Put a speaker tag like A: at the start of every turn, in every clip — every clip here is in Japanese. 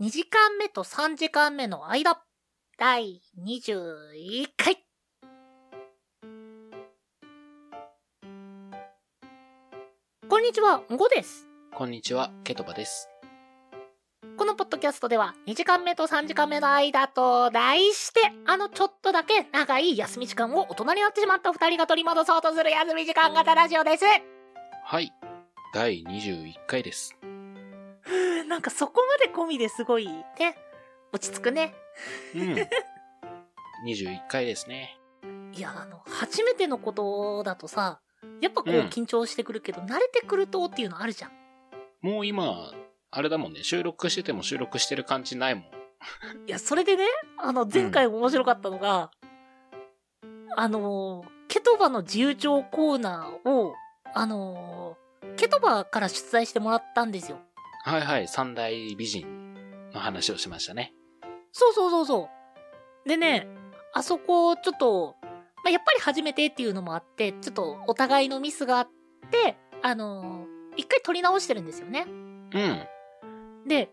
A: 2時間目と3時間目の間、第21回。こんにちは、んごです。
B: こんにちは、ケトバです。
A: このポッドキャストでは2時間目と3時間目の間と題してあのちょっとだけ長い休み時間を大人になってしまった二人が取り戻そうとする休み時間型ラジオです。
B: はい。第21回です。
A: なんかそこまで込みですごいね。落ち着くね。
B: うん。21回ですね。
A: いや、あの、初めてのことだとさ、やっぱこう
B: うん
A: 緊張してくるけど、慣れてくるとっていうのあるじゃん。
B: もう今、あれだもんね、収録してても収録してる感じないもん。
A: いや、それでね、あの、前回面白かったのが、あの、ケトバの自由帳コーナーを、あの、ケトバから出題してもらったんですよ。
B: はいはい、三大美人の話をしましたね。
A: そうそうそうそう。でね、あそこ、ちょっと、まあ、やっぱり初めてっていうのもあって、ちょっとお互いのミスがあって、あの、一回撮り直してるんですよね。
B: うん。
A: で、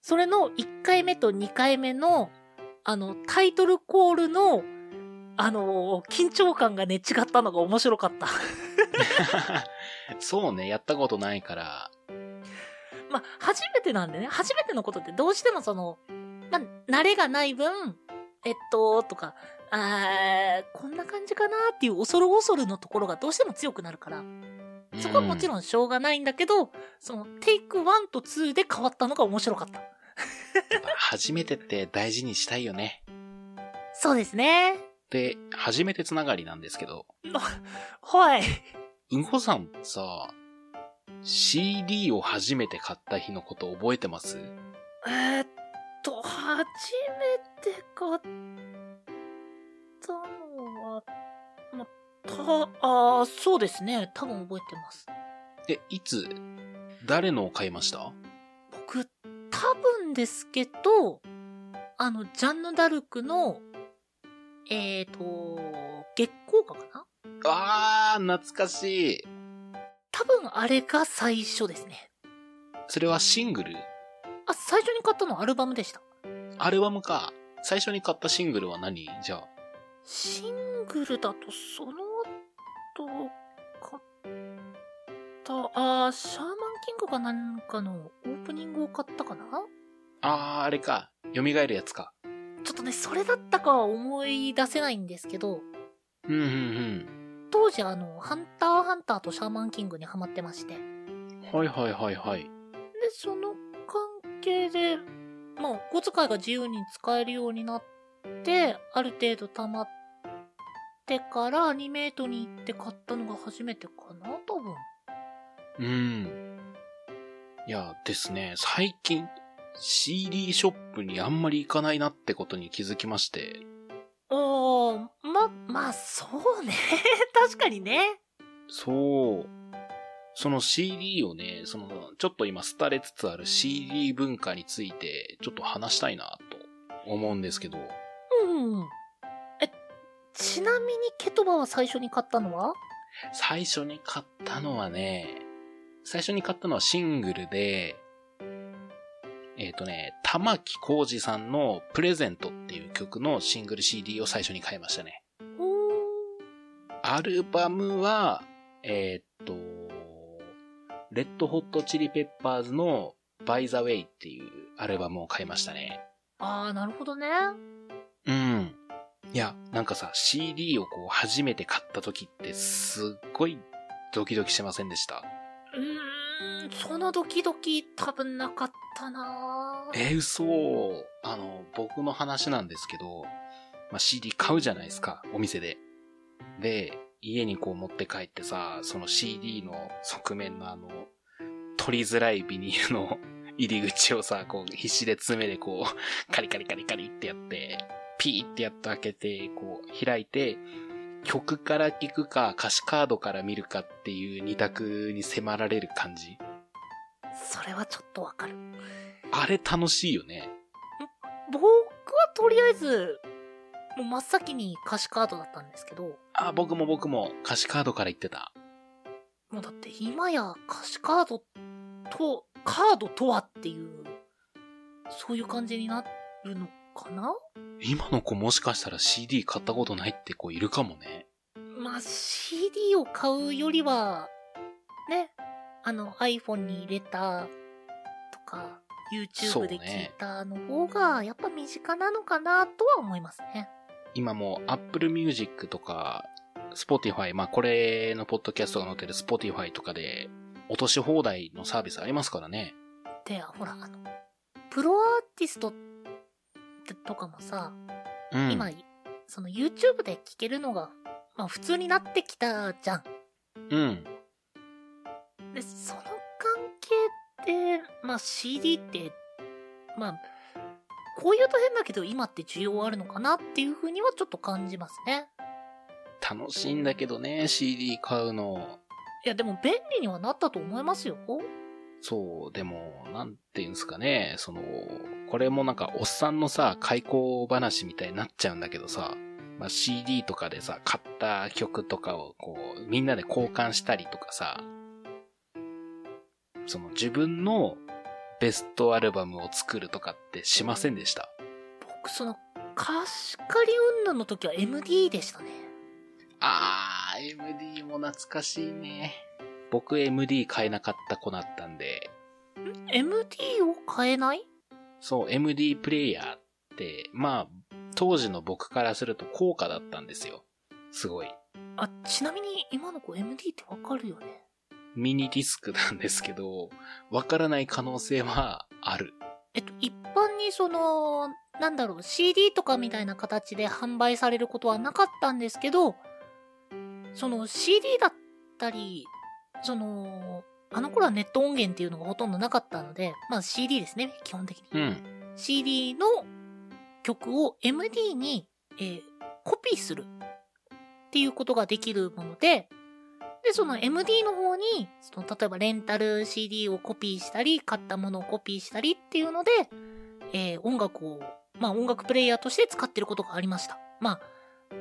A: それの1回目と2回目の、あの、タイトルコールの、あの、緊張感がね、違ったのが面白かった。
B: そうね、やったことないから。
A: まあ、初めてなんでね、初めてのことってどうしてもその、まあ、慣れがない分、えっと、とか、あーこんな感じかなっていう恐る恐るのところがどうしても強くなるから、そこはもちろんしょうがないんだけど、その、テイク1と2で変わったのが面白かった。
B: 初めてって大事にしたいよね。
A: そうですね。
B: で、初めてつながりなんですけど、
A: はい。
B: うんこさんさ、CD を初めて買った日のこと覚えてます？
A: えーっと、初めて買ったのは、ま、た、あーそうですね。多分覚えてます。
B: え、いつ？誰のを買いました？
A: 僕、多分ですけど、あの、ジャンヌ・ダルクの、えーと、月光歌かな？
B: あー、懐かしい。
A: 多分あれが最初ですね。
B: それはシングル？
A: あ、最初に買ったのはアルバムでした。
B: アルバムか。最初に買ったシングルは何？じゃあ。
A: シングルだとその後買った、あーシャーマンキングかなんかのオープニングを買ったかな？
B: あー、あれか。蘇るやつか。
A: ちょっとね、それだったかは思い出せないんですけど、
B: うんうん
A: 当時あの、ハンターハンターとシャーマンキングにハマってまして、
B: うん。はいはいはいはい。
A: で、その関係で、まあ、お小遣いが自由に使えるようになって、ある程度溜まってからアニメートに行って買ったのが初めてかな多分。
B: うん。いや、ですね。最近、CD ショップにあんまり行かないなってことに気づきまして。
A: ああ、ま、まあ、そうね。確かにね。
B: そう。その CD をね、その、ちょっと今廃れつつある CD 文化について、ちょっと話したいなと思うんですけど。
A: うんうん。え、ちなみにケトバは最初に買ったのは？
B: 最初に買ったのはね、最初に買ったのはシングルで、えっ、とね、玉木浩二さんのプレゼントっていう曲のシングル CD を最初に買いましたね。アルバムは、えっ、と、レッドホットチリペッパーズの By the Way っていうアルバムを買いましたね。
A: ああ、なるほどね。
B: うん。いや、なんかさ、CD をこう初めて買った時ってすっごいドキドキしてませんでした？
A: そのドキドキ多分なかったな
B: えー、嘘。あの、僕の話なんですけど、まあ、CD 買うじゃないですか、お店で。で、家にこう持って帰ってさ、その CD の側面のあの、取りづらいビニールの 入り口をさ、こう必死で爪でこう、カリカリカリカリってやって、ピーってやって開けて、こう開いて、曲から聴くか歌詞カードから見るかっていう二択に迫られる感じ。
A: それはちょっとわかる。
B: あれ楽しいよね。
A: 僕はとりあえず、もう真っ先に歌詞カードだったんですけど、
B: あ、僕も僕も歌詞カードから言ってた。
A: もうだって今や歌詞カードと、カードとはっていうそういう感じになるのかな？
B: 今の子もしかしたら CD 買ったことないって子いるかもね。
A: まあ、CD を買うよりは、ね、あの iPhone に入れたとか、YouTube で聞いたの方が、やっぱ身近なのかなとは思いますね。
B: 今も Apple Music とか、Spotify、まあこれのポッドキャストが載ってる Spotify とかで、落とし放題のサービスありますからね。
A: で、ほら、あの、プロアーティストとかもさ、
B: うん。
A: 今、その YouTube で聴けるのが、まあ普通になってきたじゃん。
B: うん。
A: で、その関係って、まあ CD って、まあ、こう言うと変だけど今って需要あるのかなっていうふうにはちょっと感じますね。
B: 楽しいんだけどね、CD 買うの。
A: いやでも便利にはなったと思いますよ。
B: そう、でも、なんていうんですかね、その、これもなんか、おっさんのさ、開口話みたいになっちゃうんだけどさ、まあ、CD とかでさ、買った曲とかをこう、みんなで交換したりとかさ、その自分のベストアルバムを作るとかってしませんでした？
A: 僕その貸し借り云々の時は MD でしたね。
B: あー、MD も懐かしいね。僕 MD 買えなかった子だったんで、
A: MD を買えない？
B: そう、MD プレイヤーって、まあ、当時の僕からすると高価だったんですよ。すごい。
A: あ、ちなみに今の子 MD ってわかるよね。
B: ミニディスクなんですけど、わからない可能性はある。
A: えっと、一般にその、なんだろう、CD とかみたいな形で販売されることはなかったんですけど、その CD だったり、その、あの頃はネット音源っていうのがほとんどなかったので、まあ CD ですね、基本的に。
B: うん。
A: CD の曲を MD に、えーコピーするっていうことができるもので、で、その MD の方に、その例えばレンタル CD をコピーしたり、買ったものをコピーしたりっていうので、えー音楽を、まあ音楽プレイヤーとして使ってることがありました。ま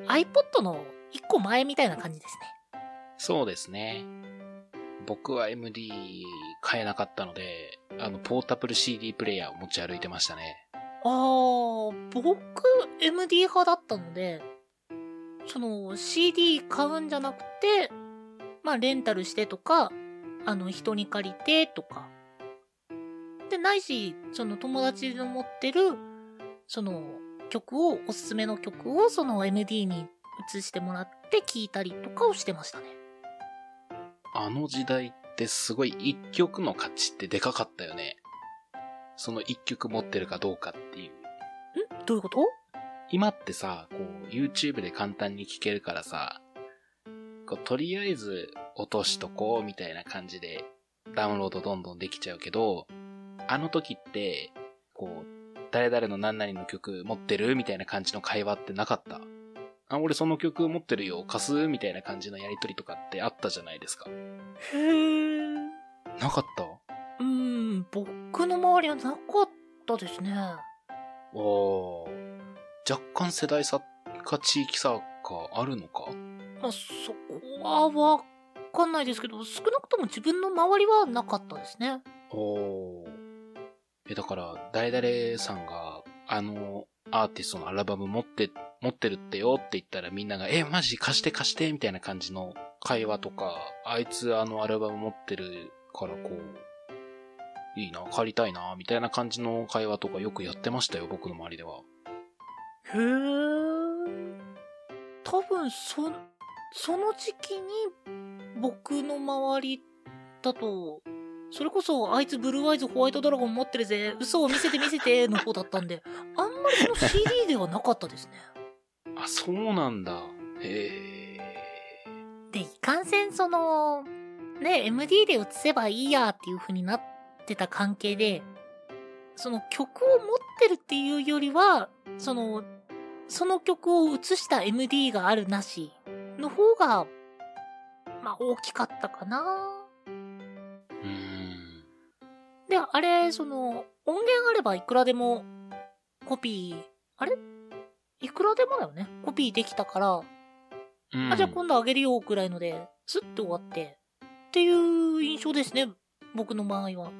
A: あ、iPod の一個前みたいな感じですね。
B: そうですね。僕は MD 買えなかったので、あの、ポータブル CD プレイヤーを持ち歩いてましたね。
A: あー、僕、MD 派だったので、その CD 買うんじゃなくて、まあレンタルしてとか、あの人に借りてとか。で、ないし、その友達の持ってる、その曲を、おすすめの曲をその MD に移してもらって聴いたりとかをしてましたね。
B: あの時代ってすごい一曲の価値ってでかかったよね。その一曲持ってるかどうかっていう。
A: ん？どういうこと？
B: 今ってさ、こう、YouTube で簡単に聴けるからさ、こう、とりあえず落としとこうみたいな感じでダウンロードどんどんできちゃうけど、あの時って、こう、誰々の何々の曲持ってるみたいな感じの会話ってなかった？あ、俺その曲持ってるよ、貸すみたいな感じのやりとりとかってあったじゃないですか。
A: へー。
B: なかった？
A: うーん、僕の周りはなかったですね。
B: おー。若干世代差か地域差かあるのか？
A: まあ、そこはわかんないですけど、少なくとも自分の周りはなかったですね。
B: おー。え、だから、誰々さんが、あの、アーティストのアルバム持って、持ってるってよって言ったらみんなが、え、マジ貸して貸してみたいな感じの会話とか、あいつあのアルバム持ってるからこう、いいな、借りたいな、みたいな感じの会話とかよくやってましたよ、僕の周りでは。
A: へー。多分、そ、その時期に、僕の周りだと、それこそ、あいつブルーアイズホワイトドラゴン持ってるぜ、嘘を見せて見せて の方だったんで、あんまりその CD ではなかったですね。
B: あ、そうなんだ。へ
A: で、いかんせんその、ね、MD で映せばいいやっていう風になってた関係で、その曲を持ってるっていうよりは、その、その曲を映した MD があるなしの方が、まあ大きかったかな。
B: ー。うーん。
A: で、あれ、その、音源あればいくらでもコピー、あれ？いくらでもだよね。コピーできたから、
B: うん
A: あ、じゃあ今度あげるよくらいので、スッと終わって、っていう印象ですね。僕の場合は。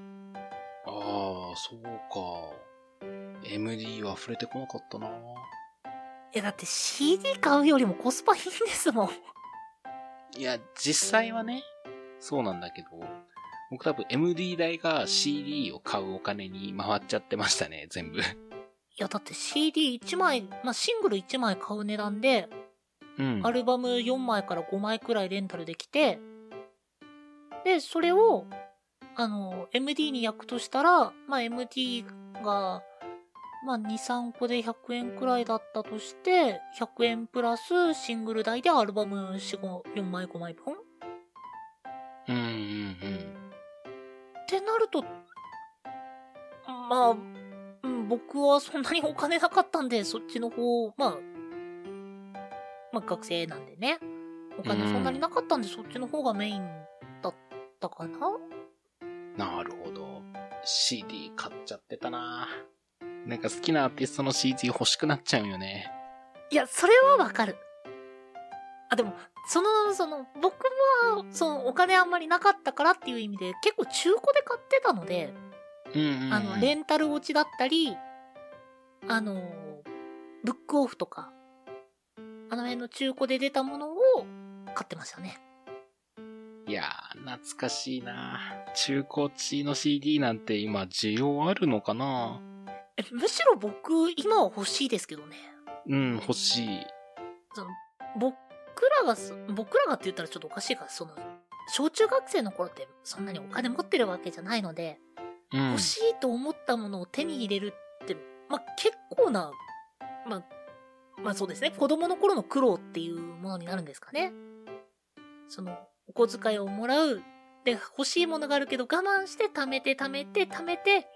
B: ああ、そうか。MD は触れてこなかったな
A: え、だって CD 買うよりもコスパいいんですもん。
B: いや、実際はね、そうなんだけど、僕多分 MD 代が CD を買うお金に回っちゃってましたね、全部。
A: いや、だって CD1 枚、まあ、シングル1枚買う値段で、
B: うん。
A: アルバム4枚から5枚くらいレンタルできて、で、それを、あの、MD に焼くとしたら、まあ、MD が、まあ、2、3個で100円くらいだったとして、100円プラスシングル代でアルバム4、5、4枚、5枚分っ
B: うんうんうん。
A: てなると、まあ、うん僕はそんなにお金なかったんで、そっちの方、まあ、まあ学生なんでね。お金そんなになかったんで、そっちの方がメインだったかな
B: なるほど。CD 買っちゃってたななんか好きなアーティストの CD 欲しくなっちゃうよね。
A: いや、それはわかる。あ、でも、その、その、僕は、その、お金あんまりなかったからっていう意味で、結構中古で買ってたので、
B: うんうん、うん。
A: あの、レンタル落ちだったり、あの、ブックオフとか、あの辺の中古で出たものを買ってましたね。
B: いやー、懐かしいな中古地の CD なんて今需要あるのかな
A: えむしろ僕、今は欲しいですけどね。
B: うん、欲しい。
A: その、僕らがそ、僕らがって言ったらちょっとおかしいから、その、小中学生の頃ってそんなにお金持ってるわけじゃないので、
B: うん
A: 欲。しいと思ったものを手に入れるって、まあ、結構な、まあ、まあそうですね、子供の頃の苦労っていうものになるんですかね。その、お小遣いをもらう。で、欲しいものがあるけど我慢して貯めて貯めて貯めて、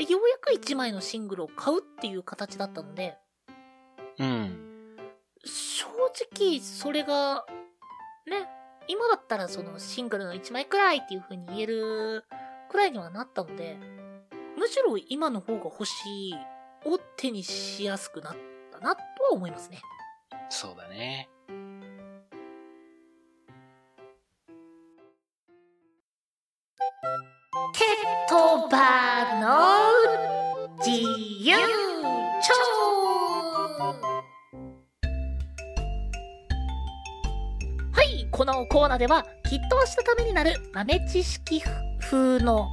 A: で、ようやく1枚のシングルを買うっていう形だったので、
B: うん。
A: 正直、それが、ね、今だったらそのシングルの1枚くらいっていう風に言えるくらいにはなったので、むしろ今の方が欲しいを手にしやすくなったなとは思いますね。
B: そうだね。
A: ケトバの自由帳はい、このコーナーでは、きっとしたためになる豆知識風の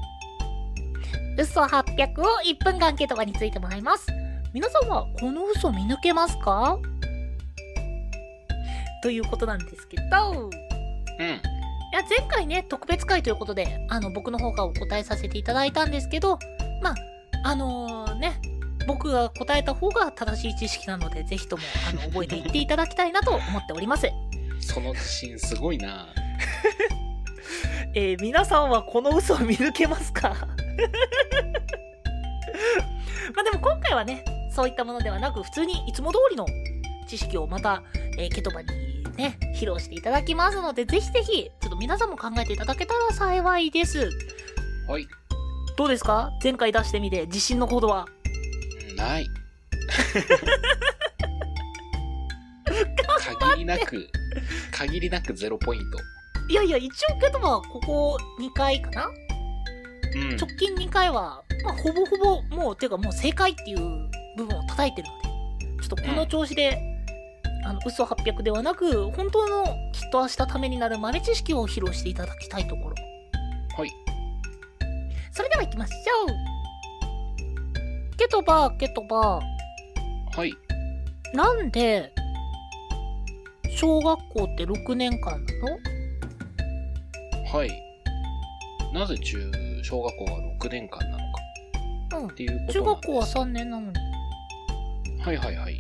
A: 嘘800を1分間ケトバについてもらいます。皆さんはこの嘘見抜けますか？ということなんですけど、
B: うん。
A: いや、前回ね、特別会ということで、あの、僕の方がお答えさせていただいたんですけど、まあ、あのね、僕が答えた方が正しい知識なので、ぜひとも、あの、覚えていっていただきたいなと思っております。
B: その自信すごいな
A: えー皆さんはこの嘘を見抜けますか？まあでも今回はね、そういったものではなく、普通にいつも通りの知識をまた、えーケトバにね、披露していただきますので、ぜひぜひ、ちょっと皆さんも考えていただけたら幸いです。
B: はい。
A: どうですか？前回出してみて、自信のほどは？
B: ない。限りなく、限りなくゼロポイント。
A: いやいや、一応ケトバはここ2回かな？
B: うん。
A: 直近2回は、まあ、ほぼほぼ、もう、ていうかもう正解っていう部分を叩いてるので、ちょっとこの調子で、あの、嘘800ではなく、本当のきっと明日ためになる豆知識を披露していただきたいところ。
B: はい。
A: それでは行きましょう。ケトバ、ケトバ、
B: はい。
A: なんで、小学校って6年間なの？
B: はい。なぜ中、小学校が6年間なのか
A: うん
B: っ。ていうこと
A: 中学校は3年なのに。
B: はいはいはい。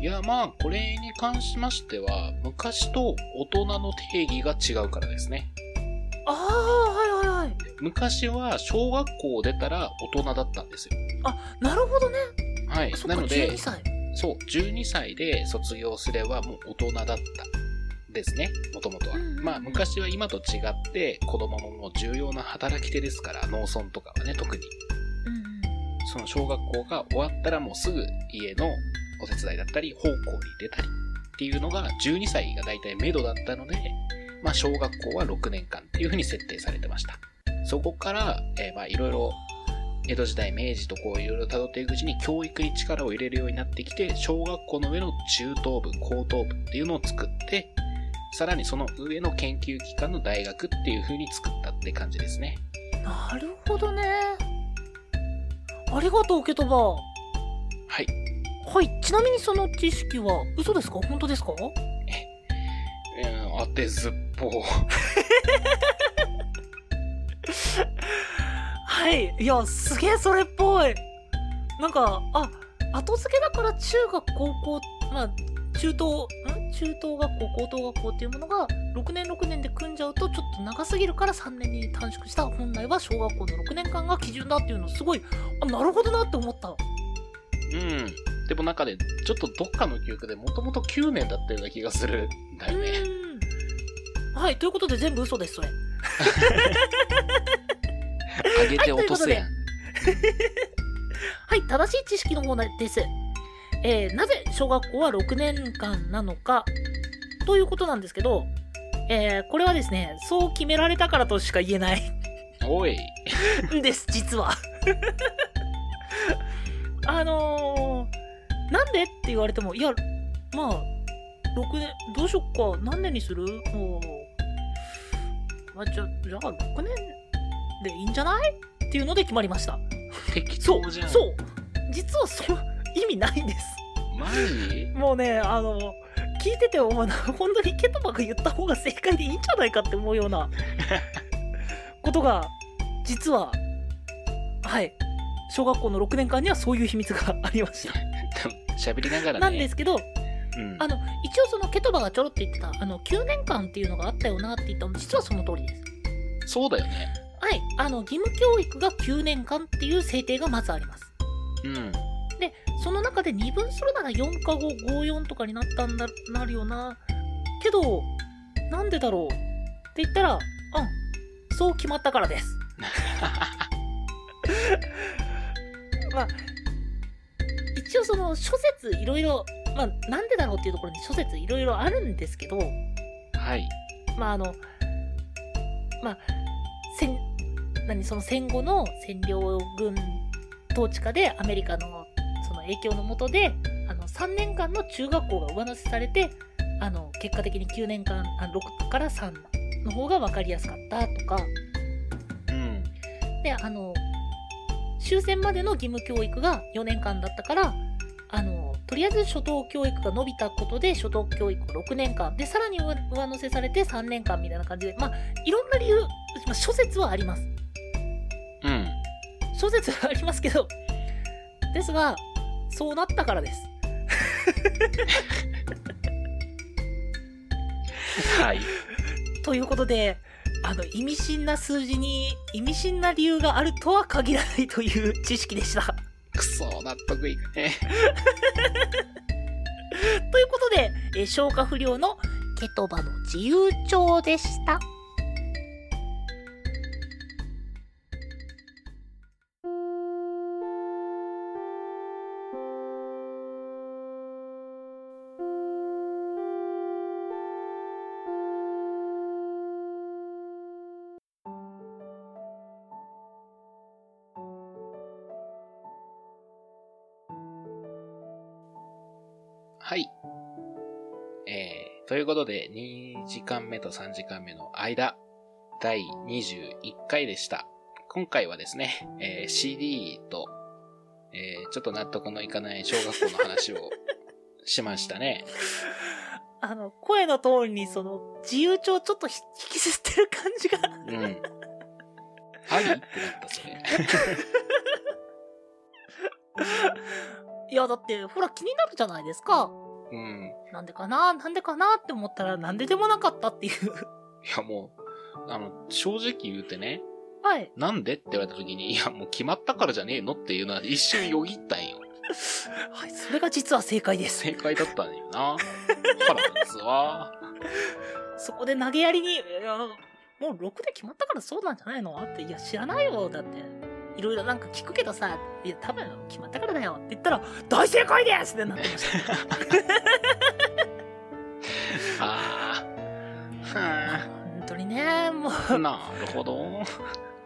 B: いや、まあ、これに関しましては、昔と大人の定義が違うからですね。
A: ああ、はいはいはい。
B: 昔は小学校を出たら大人だったんですよ。
A: なるほどね。
B: はい。なので
A: 12、歳。
B: そう、12歳で卒業すればもう大人だった。ですね、もともとはまあ、昔は今と違って、子供ももう重要な働き手ですから、農村とかはね、特に。その小学校が終わったらもうすぐ家のお手伝いだったり、奉公に出たりっていうのが12歳が大体目処だったので、まあ小学校は6年間っていう風に設定されてました。そこから、えーまあいろいろ江戸時代、明治とこういろいろ辿っていくうちに教育に力を入れるようになってきて、小学校の上の中等部、高等部っていうのを作って、さらにその上の研究機関の大学っていう風に作ったって感じですね。
A: なるほどね。ありがとう、ケトバ。
B: はい。
A: はい、ちなみにその知識は嘘ですか？本当ですか？
B: うん、当てずっぽう。
A: はい。いや、すげえそれっぽい。なんか、あ、後付けだから中学、高校、まあ、中等、ん？中等学校、高等学校っていうものが、6年6年で組んじゃうと、ちょっと長すぎるから3年に短縮した、本来は小学校の6年間が基準だっていうの、すごい、あ、なるほどなって思った。
B: うん。でもなんかね、ちょっとどっかの記憶でもともと9年だったような気がするんだよね。
A: はい、ということで全部嘘です、それ。
B: 上げて落とすやん。
A: はい、正しい知識の方です。えーなぜ小学校は6年間なのか、ということなんですけど、えーこれはですね、そう決められたからとしか言えない
B: おい。
A: ん です、実は。あのー、なんで？って言われても、いや、まあ、6年、どうしよっか、何年にする？もう、まあ、じゃ、じゃあ6年でいいんじゃない？っていうので決まりました。
B: 適
A: そう、
B: 当じゃん。
A: そう。実はその意味ないんです。
B: マジ？
A: もうね、あの、聞いてて思うな、本当にケトバが言った方が正解でいいんじゃないかって思うような ことが、実は、はい、小学校の6年間にはそういう秘密がありました。
B: 喋りながらね。
A: なんですけど、
B: うん。
A: あの、一応そのケトバがちょろって言ってた、あの、9年間っていうのがあったよなって言ったのも、実はその通りです。
B: そうだよね。
A: はい、あの、義務教育が9年間っていう制定がまずあります。
B: うん。
A: で、その中で二分するなら4か5、5、4とかになったんだ、なるよな。けど、なんでだろうって言ったら、うん、そう決まったからです。まあ、一応その諸説いろいろ、まあ、なんでだろうっていうところに諸説いろいろあるんですけど、
B: はい。
A: まああの、まあ、戦、何、その戦後の占領軍統治下でアメリカのその影響のもとで、あの、3年間の中学校が上乗せされて、あの、結果的に9年間、あ6から3の方が分かりやすかったとか、
B: うん。
A: で、あの、終戦までの義務教育が4年間だったから、あの、とりあえず初等教育が伸びたことで、初等教育6年間、で、さらに上上乗せされて3年間みたいな感じで、まあ、いろんな理由、まあ、諸説はあります。
B: うん。
A: 諸説はありますけど、ですが、そうなったからです。
B: はい。
A: ということで、あの、意味深な数字に意味深な理由があるとは限らないという知識でした。
B: くそ、納得いくね。
A: ということで、えー消化不良のケトバの自由帳でした。
B: はい。えー、ということで、2時間目と3時間目の間、第21回でした。今回はですね、えー CD と、えーちょっと納得のいかない小学校の話を しましたね。
A: あの、声の通りにその、自由帳ちょっとひ引きずってる感じが。
B: うん。ありってなった、それ。
A: いや、だって、ほら気になるじゃないですか。
B: うん。
A: なんでかな？なんでかなって思ったら、なんででもなかったっていう。
B: いや、もう、あの、正直言うてね、
A: はい。
B: なんでって言われた時に、いや、もう決まったからじゃねえのっていうのは一瞬よぎったんよ。
A: はい、それが実は正解です。
B: 正解だったんよな。腹立つわ。
A: そこで投げやりに、いやもう6で決まったからそうなんじゃないの？って、いや、知らないよ。だって、いろいろなんか聞くけどさ、いや、多分決まったからだよって言ったら、大正解ですってなってました。
B: ああ。は
A: 本当にね、もう、
B: あ。なるほど。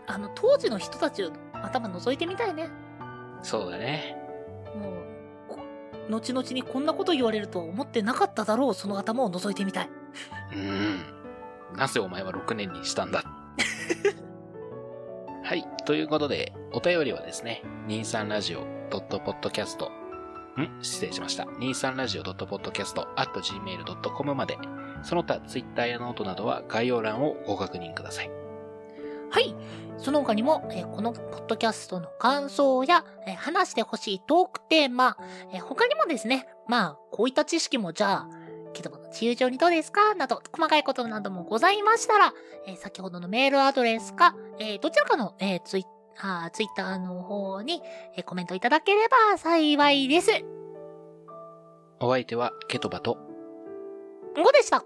A: あの、当時の人たち頭覗いてみたいね。
B: そうだね。
A: もう、こ後々にこんなこと言われるとは思ってなかっただろう、その頭を覗いてみたい。
B: うん。なぜお前は6年にしたんだはい。ということで、お便りはですね、23radio.podcast ん失礼しました。23radio.podcast.gmail.com まで、その他 Twitter やノートなどは概要欄をご確認ください。
A: はい。その他にも、えこのポッドキャストの感想や、え話してほしいトークテーマ、え他にもですね、まあ、こういった知識もじゃあ、キドバの自由帳にどうですか？など、細かいことなどもございましたら、えー先ほどのメールアドレスか、えーどちらかの、えーツイあーツイッターの方に、えーコメントいただければ幸いです。
B: お相手はケトバと、
A: 5でした。